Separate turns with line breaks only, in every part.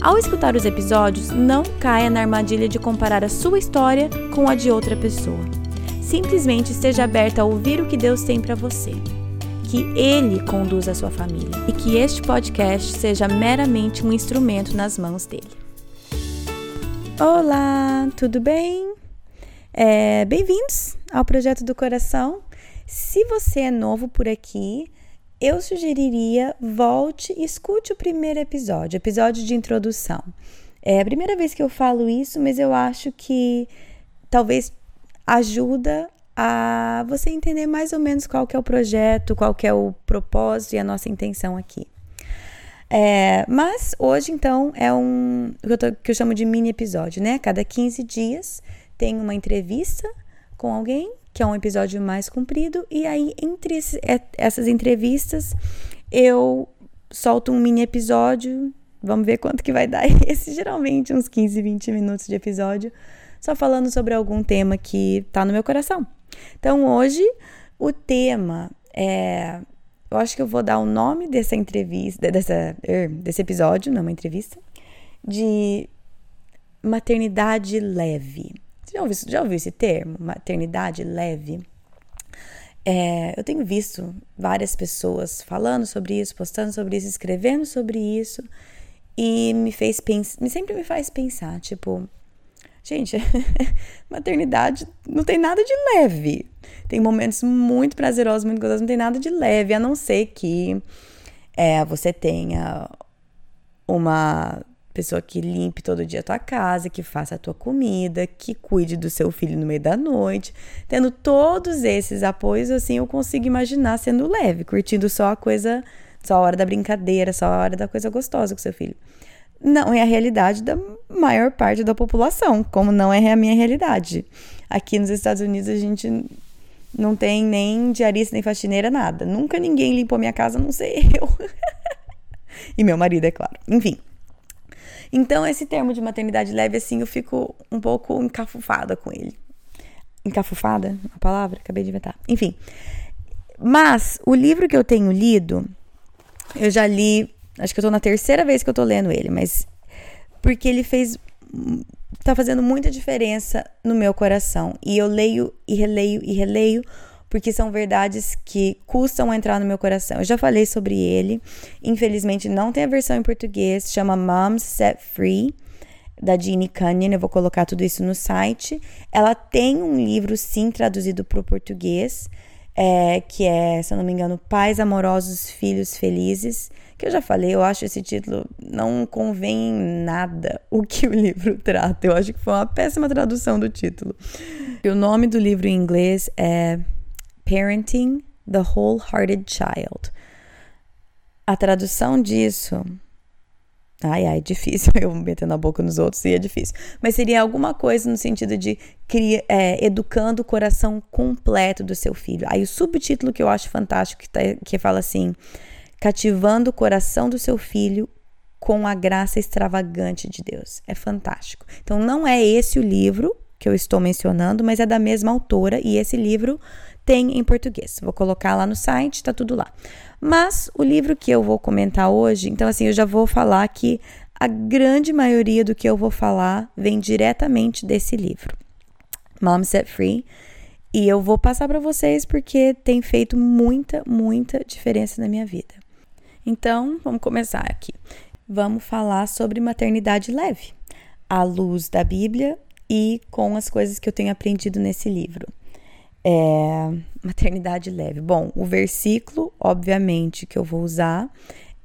Ao escutar os episódios, não caia na armadilha de comparar a sua história com a de outra pessoa. Simplesmente esteja aberta a ouvir o que Deus tem para você. Que Ele conduza a sua família e que este podcast seja meramente um instrumento nas mãos dele. Olá, tudo bem? É, Bem-vindos ao Projeto do Coração. Se você é novo por aqui, eu sugeriria volte e escute o primeiro episódio, episódio de introdução. É a primeira vez que eu falo isso, mas eu acho que talvez ajuda a você entender mais ou menos qual que é o projeto, qual que é o propósito e a nossa intenção aqui. É, mas hoje, então, é um que eu, tô, que eu chamo de mini episódio, né? Cada 15 dias tem uma entrevista com alguém que é um episódio mais comprido, e aí entre é, essas entrevistas eu solto um mini episódio, vamos ver quanto que vai dar esse, geralmente uns 15, 20 minutos de episódio, só falando sobre algum tema que tá no meu coração. Então hoje o tema é, eu acho que eu vou dar o nome dessa entrevista, dessa, er, desse episódio, não é uma entrevista, de maternidade leve. Já ouviu, já ouviu esse termo? Maternidade leve? É, eu tenho visto várias pessoas falando sobre isso, postando sobre isso, escrevendo sobre isso, e me fez pensar, sempre me faz pensar, tipo, gente, maternidade não tem nada de leve. Tem momentos muito prazerosos, muito gostosos, não tem nada de leve, a não ser que é, você tenha uma pessoa que limpe todo dia a tua casa, que faça a tua comida, que cuide do seu filho no meio da noite. Tendo todos esses apoios, assim, eu consigo imaginar sendo leve, curtindo só a coisa, só a hora da brincadeira, só a hora da coisa gostosa com seu filho. Não é a realidade da maior parte da população, como não é a minha realidade. Aqui nos Estados Unidos a gente não tem nem diarista, nem faxineira, nada. Nunca ninguém limpou minha casa, não sei eu. e meu marido, é claro. Enfim. Então, esse termo de maternidade leve, assim, eu fico um pouco encafufada com ele. Encafufada? A palavra? Acabei de inventar. Enfim. Mas, o livro que eu tenho lido, eu já li, acho que eu tô na terceira vez que eu tô lendo ele, mas porque ele fez tá fazendo muita diferença no meu coração. E eu leio e releio e releio porque são verdades que custam entrar no meu coração. Eu já falei sobre ele, infelizmente não tem a versão em português, chama Moms Set Free, da Jeannie Cunningham, eu vou colocar tudo isso no site. Ela tem um livro, sim, traduzido para o português, é, que é, se eu não me engano, Pais Amorosos, Filhos Felizes, que eu já falei, eu acho esse título não convém em nada o que o livro trata. Eu acho que foi uma péssima tradução do título. E o nome do livro em inglês é Parenting the Wholehearted Child. A tradução disso. Ai, ai, difícil. Eu metendo a boca nos outros e é difícil. Mas seria alguma coisa no sentido de é, educando o coração completo do seu filho. Aí o subtítulo que eu acho fantástico, que, tá, que fala assim: cativando o coração do seu filho com a graça extravagante de Deus. É fantástico. Então, não é esse o livro que eu estou mencionando, mas é da mesma autora e esse livro tem em português. Vou colocar lá no site, tá tudo lá. Mas o livro que eu vou comentar hoje, então assim, eu já vou falar que a grande maioria do que eu vou falar vem diretamente desse livro, Mom Set Free. E eu vou passar para vocês porque tem feito muita, muita diferença na minha vida. Então, vamos começar aqui. Vamos falar sobre maternidade leve, à luz da Bíblia e com as coisas que eu tenho aprendido nesse livro. É, maternidade leve. Bom, o versículo, obviamente, que eu vou usar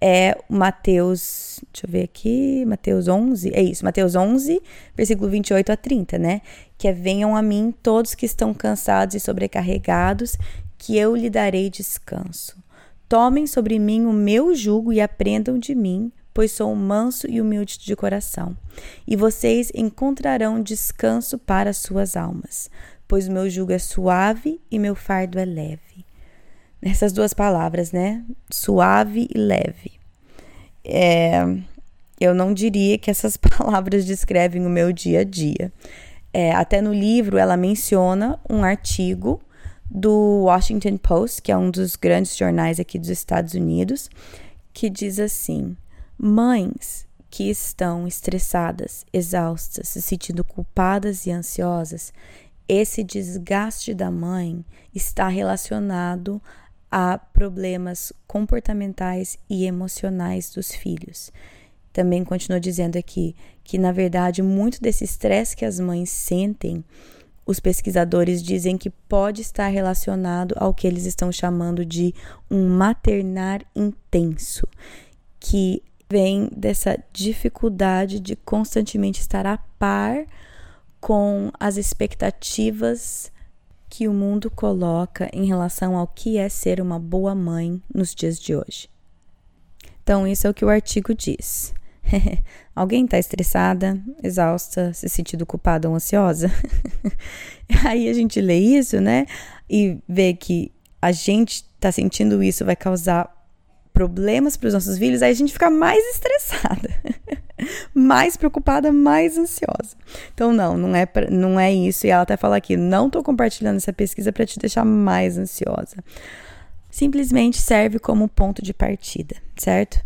é Mateus, deixa eu ver aqui, Mateus 11, é isso, Mateus 11, versículo 28 a 30, né? Que é: Venham a mim todos que estão cansados e sobrecarregados, que eu lhe darei descanso. Tomem sobre mim o meu jugo e aprendam de mim, pois sou manso e humilde de coração, e vocês encontrarão descanso para suas almas, pois meu jugo é suave e meu fardo é leve. Essas duas palavras, né? Suave e leve. É, eu não diria que essas palavras descrevem o meu dia a dia. É, até no livro ela menciona um artigo do Washington Post, que é um dos grandes jornais aqui dos Estados Unidos, que diz assim: Mães que estão estressadas, exaustas, se sentindo culpadas e ansiosas, esse desgaste da mãe está relacionado a problemas comportamentais e emocionais dos filhos. Também continua dizendo aqui que, na verdade, muito desse estresse que as mães sentem, os pesquisadores dizem que pode estar relacionado ao que eles estão chamando de um maternar intenso, que vem dessa dificuldade de constantemente estar a par com as expectativas que o mundo coloca em relação ao que é ser uma boa mãe nos dias de hoje. Então, isso é o que o artigo diz. Alguém está estressada, exausta, se sentindo culpada ou ansiosa? Aí a gente lê isso, né? E vê que a gente está sentindo isso vai causar problemas para os nossos filhos, aí a gente fica mais estressada, mais preocupada, mais ansiosa. Então, não, não é, não é isso. E ela até fala aqui: não estou compartilhando essa pesquisa para te deixar mais ansiosa. Simplesmente serve como ponto de partida, certo?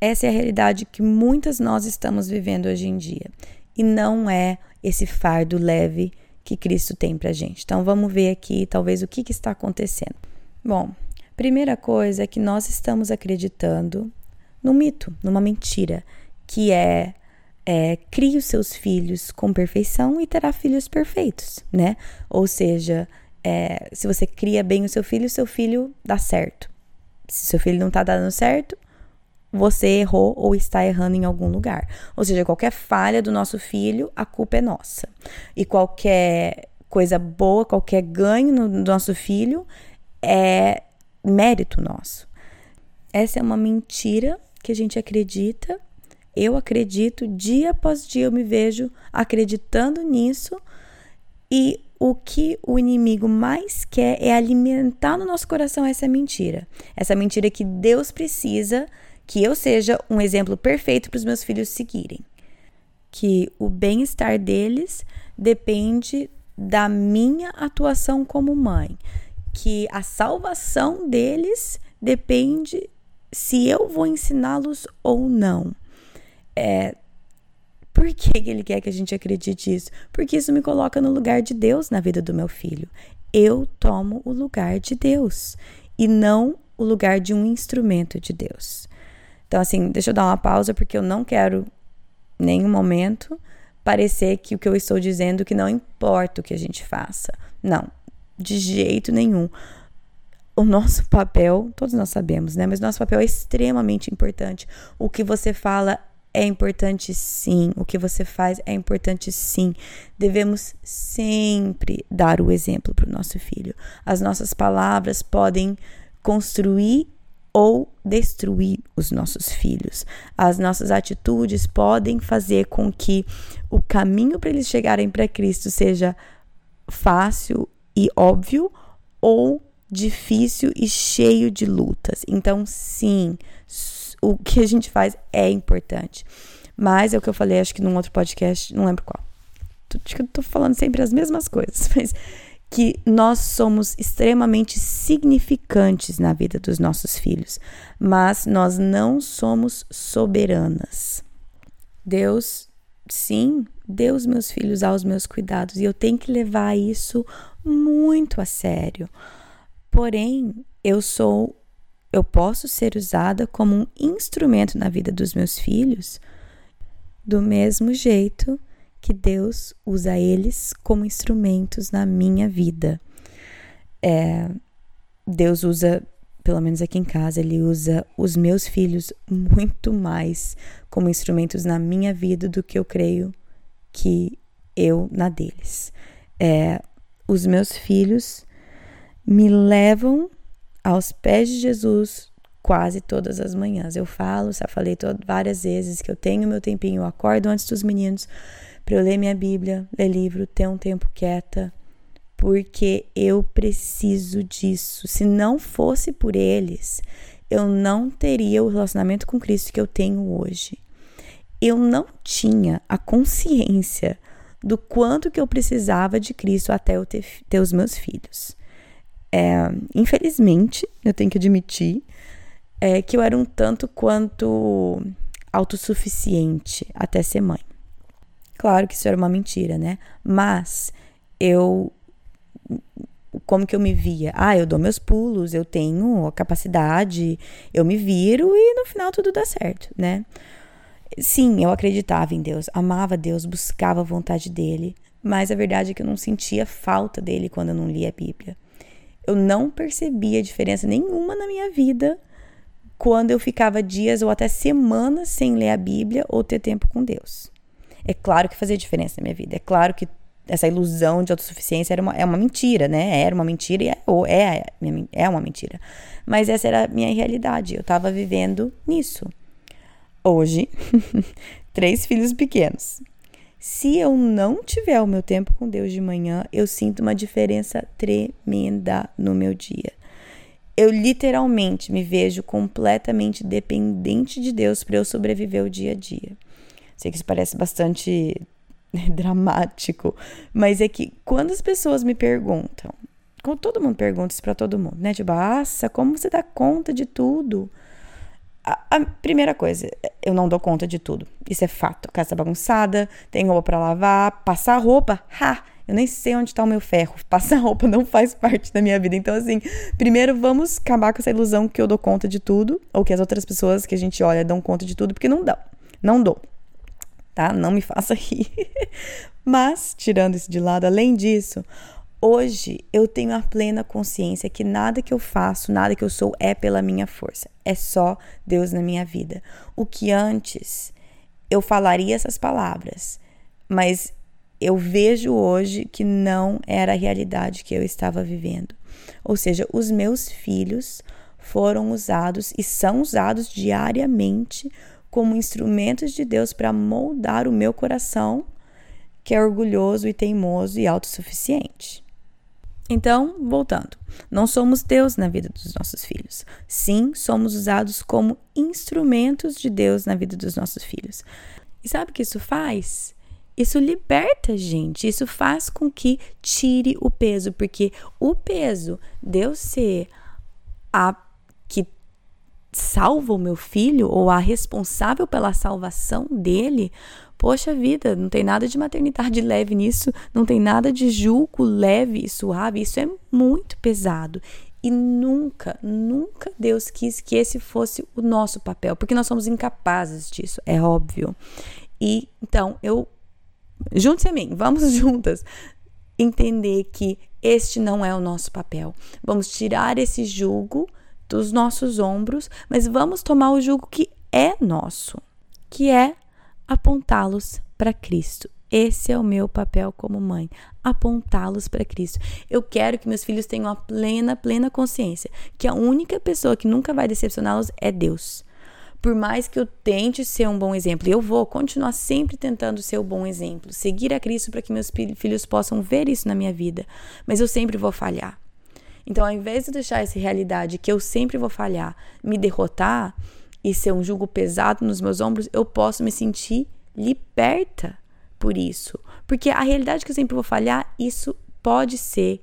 Essa é a realidade que muitas nós estamos vivendo hoje em dia. E não é esse fardo leve que Cristo tem para gente. Então, vamos ver aqui, talvez, o que, que está acontecendo. Bom, Primeira coisa é que nós estamos acreditando num mito, numa mentira, que é, é crie os seus filhos com perfeição e terá filhos perfeitos, né? Ou seja, é, se você cria bem o seu filho, seu filho dá certo. Se seu filho não está dando certo, você errou ou está errando em algum lugar. Ou seja, qualquer falha do nosso filho, a culpa é nossa. E qualquer coisa boa, qualquer ganho no, do nosso filho é mérito nosso. Essa é uma mentira que a gente acredita. Eu acredito, dia após dia eu me vejo acreditando nisso. E o que o inimigo mais quer é alimentar no nosso coração essa mentira. Essa mentira que Deus precisa que eu seja um exemplo perfeito para os meus filhos seguirem. Que o bem-estar deles depende da minha atuação como mãe que a salvação deles depende se eu vou ensiná-los ou não. É, por que ele quer que a gente acredite isso? Porque isso me coloca no lugar de Deus na vida do meu filho. Eu tomo o lugar de Deus e não o lugar de um instrumento de Deus. Então, assim, deixa eu dar uma pausa porque eu não quero, em nenhum momento, parecer que o que eu estou dizendo que não importa o que a gente faça. Não, de jeito nenhum. O nosso papel, todos nós sabemos, né? Mas nosso papel é extremamente importante. O que você fala é importante sim, o que você faz é importante sim. Devemos sempre dar o exemplo para o nosso filho. As nossas palavras podem construir ou destruir os nossos filhos. As nossas atitudes podem fazer com que o caminho para eles chegarem para Cristo seja fácil e óbvio ou difícil e cheio de lutas. Então, sim, o que a gente faz é importante. Mas é o que eu falei, acho que num outro podcast, não lembro qual. Acho que eu tô falando sempre as mesmas coisas, mas que nós somos extremamente significantes na vida dos nossos filhos, mas nós não somos soberanas. Deus, sim, deu os meus filhos aos meus cuidados e eu tenho que levar isso muito a sério. Porém, eu sou eu posso ser usada como um instrumento na vida dos meus filhos do mesmo jeito que Deus usa eles como instrumentos na minha vida. É, Deus usa, pelo menos aqui em casa, Ele usa os meus filhos muito mais como instrumentos na minha vida do que eu creio que eu na deles. É, os meus filhos me levam aos pés de Jesus quase todas as manhãs. Eu falo, já falei várias vezes que eu tenho meu tempinho, eu acordo antes dos meninos para eu ler minha Bíblia, ler livro, ter um tempo quieta, porque eu preciso disso. Se não fosse por eles, eu não teria o relacionamento com Cristo que eu tenho hoje. Eu não tinha a consciência do quanto que eu precisava de Cristo até eu ter, ter os meus filhos. É, infelizmente, eu tenho que admitir é, que eu era um tanto quanto autossuficiente até ser mãe. Claro que isso era uma mentira, né? Mas eu como que eu me via? Ah, eu dou meus pulos, eu tenho a capacidade, eu me viro e no final tudo dá certo, né? Sim, eu acreditava em Deus, amava Deus, buscava a vontade dele, mas a verdade é que eu não sentia falta dele quando eu não lia a Bíblia. Eu não percebia diferença nenhuma na minha vida quando eu ficava dias ou até semanas sem ler a Bíblia ou ter tempo com Deus. É claro que fazia diferença na minha vida. É claro que essa ilusão de autossuficiência era uma, é uma mentira, né? Era uma mentira e é, ou é, é uma mentira. Mas essa era a minha realidade. Eu estava vivendo nisso. Hoje, três filhos pequenos. Se eu não tiver o meu tempo com Deus de manhã, eu sinto uma diferença tremenda no meu dia. Eu literalmente me vejo completamente dependente de Deus para eu sobreviver o dia a dia. Sei que isso parece bastante dramático, mas é que quando as pessoas me perguntam, como todo mundo pergunta isso para todo mundo, né? Tipo, como você dá conta de tudo? A, primeira coisa, eu não dou conta de tudo. Isso é fato. Casa bagunçada, tem roupa para lavar, passar roupa, ha! Eu nem sei onde está o meu ferro. Passar roupa não faz parte da minha vida. Então, assim, primeiro vamos acabar com essa ilusão que eu dou conta de tudo, ou que as outras pessoas que a gente olha dão conta de tudo, porque não dão. Não dou tá? Não me faça rir. Mas, tirando isso de lado, além disso, hoje eu tenho a plena consciência que nada que eu faço, nada que eu sou é pela minha força. É só Deus na minha vida. O que antes eu falaria essas palavras, mas eu vejo hoje que não era a realidade que eu estava vivendo. Ou seja, os meus filhos foram usados e são usados diariamente como instrumentos de Deus para moldar o meu coração, que é orgulhoso e teimoso e autossuficiente. Então, voltando, não somos Deus na vida dos nossos filhos. Sim, somos usados como instrumentos de Deus na vida dos nossos filhos. E sabe o que isso faz? Isso liberta a gente, isso faz com que tire o peso, porque o peso de eu ser a salva o meu filho ou a responsável pela salvação dele, poxa vida, não tem nada de maternidade leve nisso, não tem nada de julgo leve e suave, isso é muito pesado. E nunca, nunca Deus quis que esse fosse o nosso papel, porque nós somos incapazes disso, é óbvio. E então eu junte-se a mim, vamos juntas entender que este não é o nosso papel. Vamos tirar esse julgo dos nossos ombros, mas vamos tomar o jugo que é nosso, que é apontá-los para Cristo. Esse é o meu papel como mãe, apontá-los para Cristo. Eu quero que meus filhos tenham a plena, plena consciência que a única pessoa que nunca vai decepcioná-los é Deus. Por mais que eu tente ser um bom exemplo, eu vou continuar sempre tentando ser o um bom exemplo, seguir a Cristo para que meus filhos possam ver isso na minha vida, mas eu sempre vou falhar. Então, ao invés de deixar essa realidade que eu sempre vou falhar me derrotar e ser um jugo pesado nos meus ombros, eu posso me sentir liberta por isso. Porque a realidade que eu sempre vou falhar, isso pode ser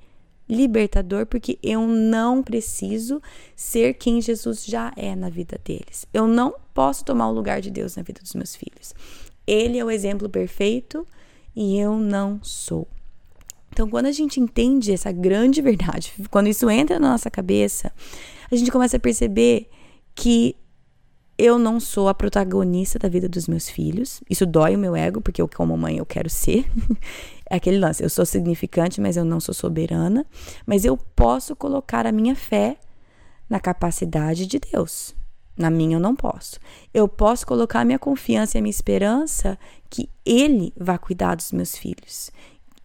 libertador, porque eu não preciso ser quem Jesus já é na vida deles. Eu não posso tomar o lugar de Deus na vida dos meus filhos. Ele é o exemplo perfeito e eu não sou. Então, quando a gente entende essa grande verdade, quando isso entra na nossa cabeça, a gente começa a perceber que eu não sou a protagonista da vida dos meus filhos. Isso dói o meu ego, porque eu, como mãe, eu quero ser. é aquele lance, eu sou significante, mas eu não sou soberana. Mas eu posso colocar a minha fé na capacidade de Deus. Na minha eu não posso. Eu posso colocar a minha confiança e a minha esperança que Ele vai cuidar dos meus filhos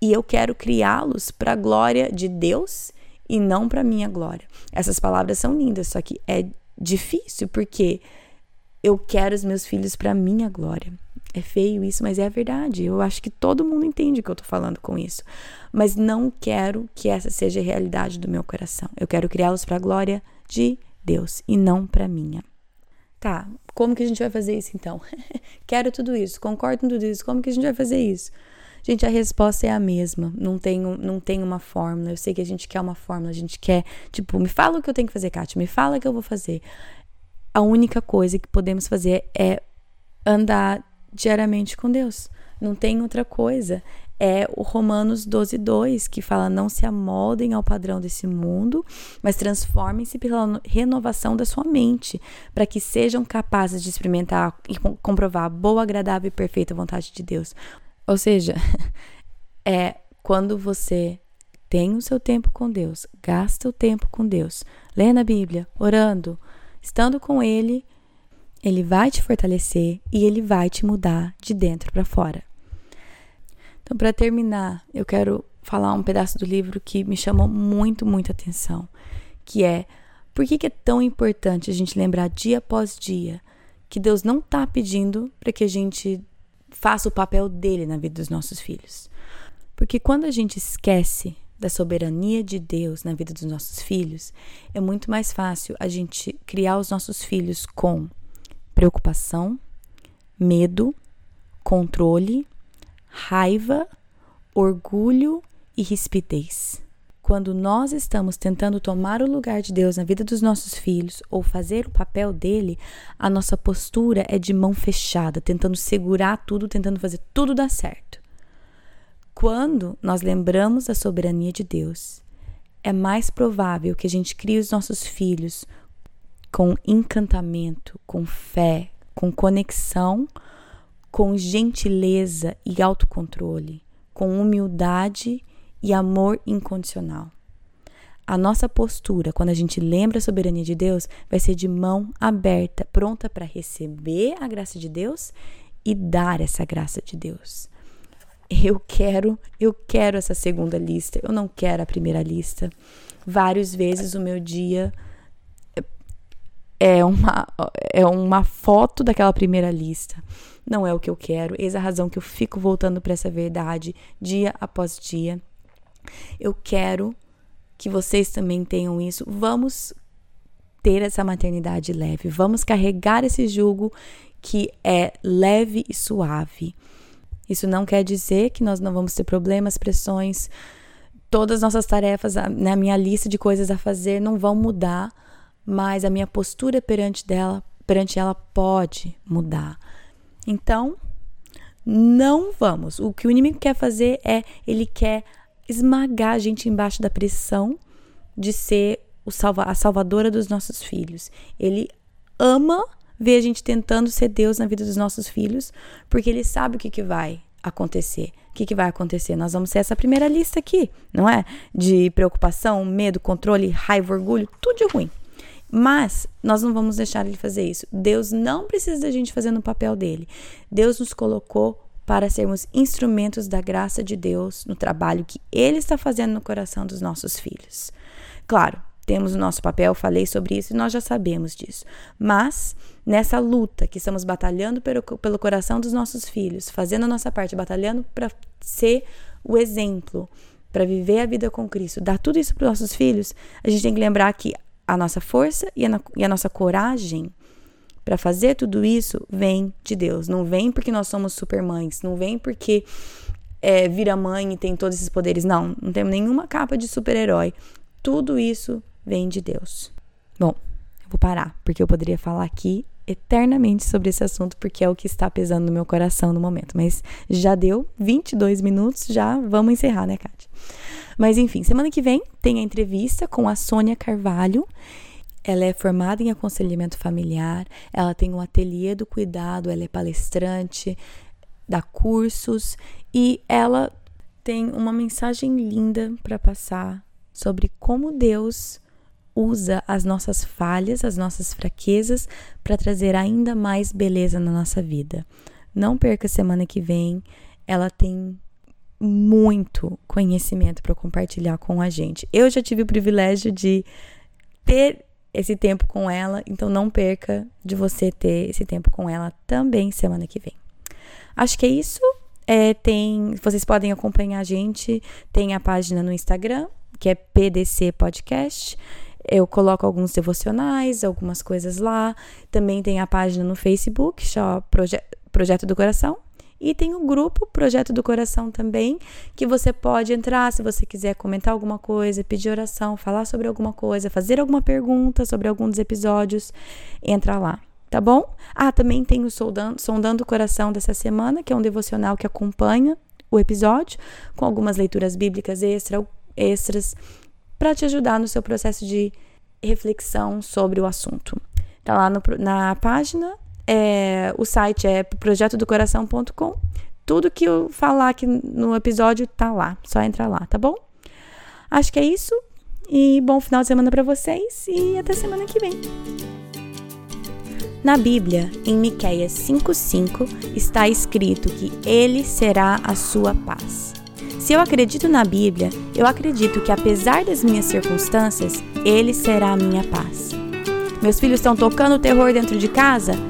e eu quero criá-los para a glória de Deus e não para minha glória. Essas palavras são lindas, só que é difícil, porque eu quero os meus filhos para minha glória. É feio isso, mas é a verdade. Eu acho que todo mundo entende o que eu tô falando com isso. Mas não quero que essa seja a realidade do meu coração. Eu quero criá-los para a glória de Deus e não para minha. Tá, como que a gente vai fazer isso então? quero tudo isso, concordo com tudo isso. Como que a gente vai fazer isso? Gente, a resposta é a mesma. Não tem, não tem uma fórmula. Eu sei que a gente quer uma fórmula, a gente quer, tipo, me fala o que eu tenho que fazer, Kátia, me fala o que eu vou fazer. A única coisa que podemos fazer é andar diariamente com Deus. Não tem outra coisa. É o Romanos 12, 2, que fala: Não se amoldem ao padrão desse mundo, mas transformem-se pela renovação da sua mente, para que sejam capazes de experimentar e comprovar a boa, agradável e perfeita vontade de Deus. Ou seja, é quando você tem o seu tempo com Deus, gasta o tempo com Deus, lendo a Bíblia, orando, estando com Ele ele vai te fortalecer e ele vai te mudar de dentro para fora. Então, para terminar, eu quero falar um pedaço do livro que me chamou muito, muita atenção, que é por que, que é tão importante a gente lembrar dia após dia que Deus não está pedindo para que a gente faça o papel dele na vida dos nossos filhos. Porque quando a gente esquece da soberania de Deus na vida dos nossos filhos, é muito mais fácil a gente criar os nossos filhos com preocupação, medo, controle, raiva, orgulho e rispidez. Quando nós estamos tentando tomar o lugar de Deus na vida dos nossos filhos ou fazer o papel dele, a nossa postura é de mão fechada, tentando segurar tudo, tentando fazer tudo dar certo. Quando nós lembramos da soberania de Deus, é mais provável que a gente crie os nossos filhos com encantamento, com fé, com conexão, com gentileza e autocontrole, com humildade e amor incondicional. A nossa postura, quando a gente lembra a soberania de Deus, vai ser de mão aberta, pronta para receber a graça de Deus e dar essa graça de Deus. Eu quero, eu quero essa segunda lista, eu não quero a primeira lista. Várias vezes o meu dia é uma, é uma foto daquela primeira lista. Não é o que eu quero. Eis a razão que eu fico voltando para essa verdade dia após dia. Eu quero que vocês também tenham isso. Vamos ter essa maternidade leve. Vamos carregar esse jugo que é leve e suave. Isso não quer dizer que nós não vamos ter problemas, pressões. Todas as nossas tarefas, na minha lista de coisas a fazer, não vão mudar mas a minha postura perante dela, perante ela pode mudar. Então, não vamos. O que o inimigo quer fazer é ele quer esmagar a gente embaixo da pressão de ser o salva, a salvadora dos nossos filhos. Ele ama ver a gente tentando ser Deus na vida dos nossos filhos, porque ele sabe o que, que vai acontecer. O que, que vai acontecer? Nós vamos ser essa primeira lista aqui, não é? De preocupação, medo, controle, raiva, orgulho, tudo de ruim. Mas nós não vamos deixar ele fazer isso. Deus não precisa da gente fazendo o papel dele. Deus nos colocou para sermos instrumentos da graça de Deus no trabalho que ele está fazendo no coração dos nossos filhos. Claro, temos o nosso papel, falei sobre isso e nós já sabemos disso. Mas nessa luta que estamos batalhando pelo, pelo coração dos nossos filhos, fazendo a nossa parte, batalhando para ser o exemplo, para viver a vida com Cristo, dar tudo isso para os nossos filhos, a gente tem que lembrar que a nossa força e a, e a nossa coragem para fazer tudo isso vem de Deus. Não vem porque nós somos supermães, não vem porque é, vira mãe e tem todos esses poderes. Não, não temos nenhuma capa de super-herói. Tudo isso vem de Deus. Bom, eu vou parar, porque eu poderia falar aqui eternamente sobre esse assunto, porque é o que está pesando no meu coração no momento. Mas já deu 22 minutos, já vamos encerrar, né, Kátia? Mas enfim, semana que vem tem a entrevista com a Sônia Carvalho. Ela é formada em aconselhamento familiar, ela tem um ateliê do cuidado, ela é palestrante, dá cursos e ela tem uma mensagem linda para passar sobre como Deus usa as nossas falhas, as nossas fraquezas para trazer ainda mais beleza na nossa vida. Não perca semana que vem, ela tem muito conhecimento para compartilhar com a gente. Eu já tive o privilégio de ter esse tempo com ela, então não perca de você ter esse tempo com ela também semana que vem. Acho que é isso. É, tem, vocês podem acompanhar a gente, tem a página no Instagram, que é PDC Podcast. Eu coloco alguns devocionais, algumas coisas lá. Também tem a página no Facebook, só Proje Projeto do Coração. E tem o grupo Projeto do Coração também, que você pode entrar se você quiser comentar alguma coisa, pedir oração, falar sobre alguma coisa, fazer alguma pergunta sobre algum dos episódios, entra lá, tá bom? Ah, também tem o Sondando, Sondando o Coração dessa semana, que é um devocional que acompanha o episódio, com algumas leituras bíblicas extra, extras, para te ajudar no seu processo de reflexão sobre o assunto. Tá lá no, na página é, o site é projetodocoração.com. Tudo que eu falar aqui no episódio tá lá. Só entrar lá, tá bom? Acho que é isso. E bom final de semana para vocês e até semana que vem. Na Bíblia, em Miqueias 5:5, está escrito que ele será a sua paz. Se eu acredito na Bíblia, eu acredito que apesar das minhas circunstâncias, ele será a minha paz. Meus filhos estão tocando terror dentro de casa?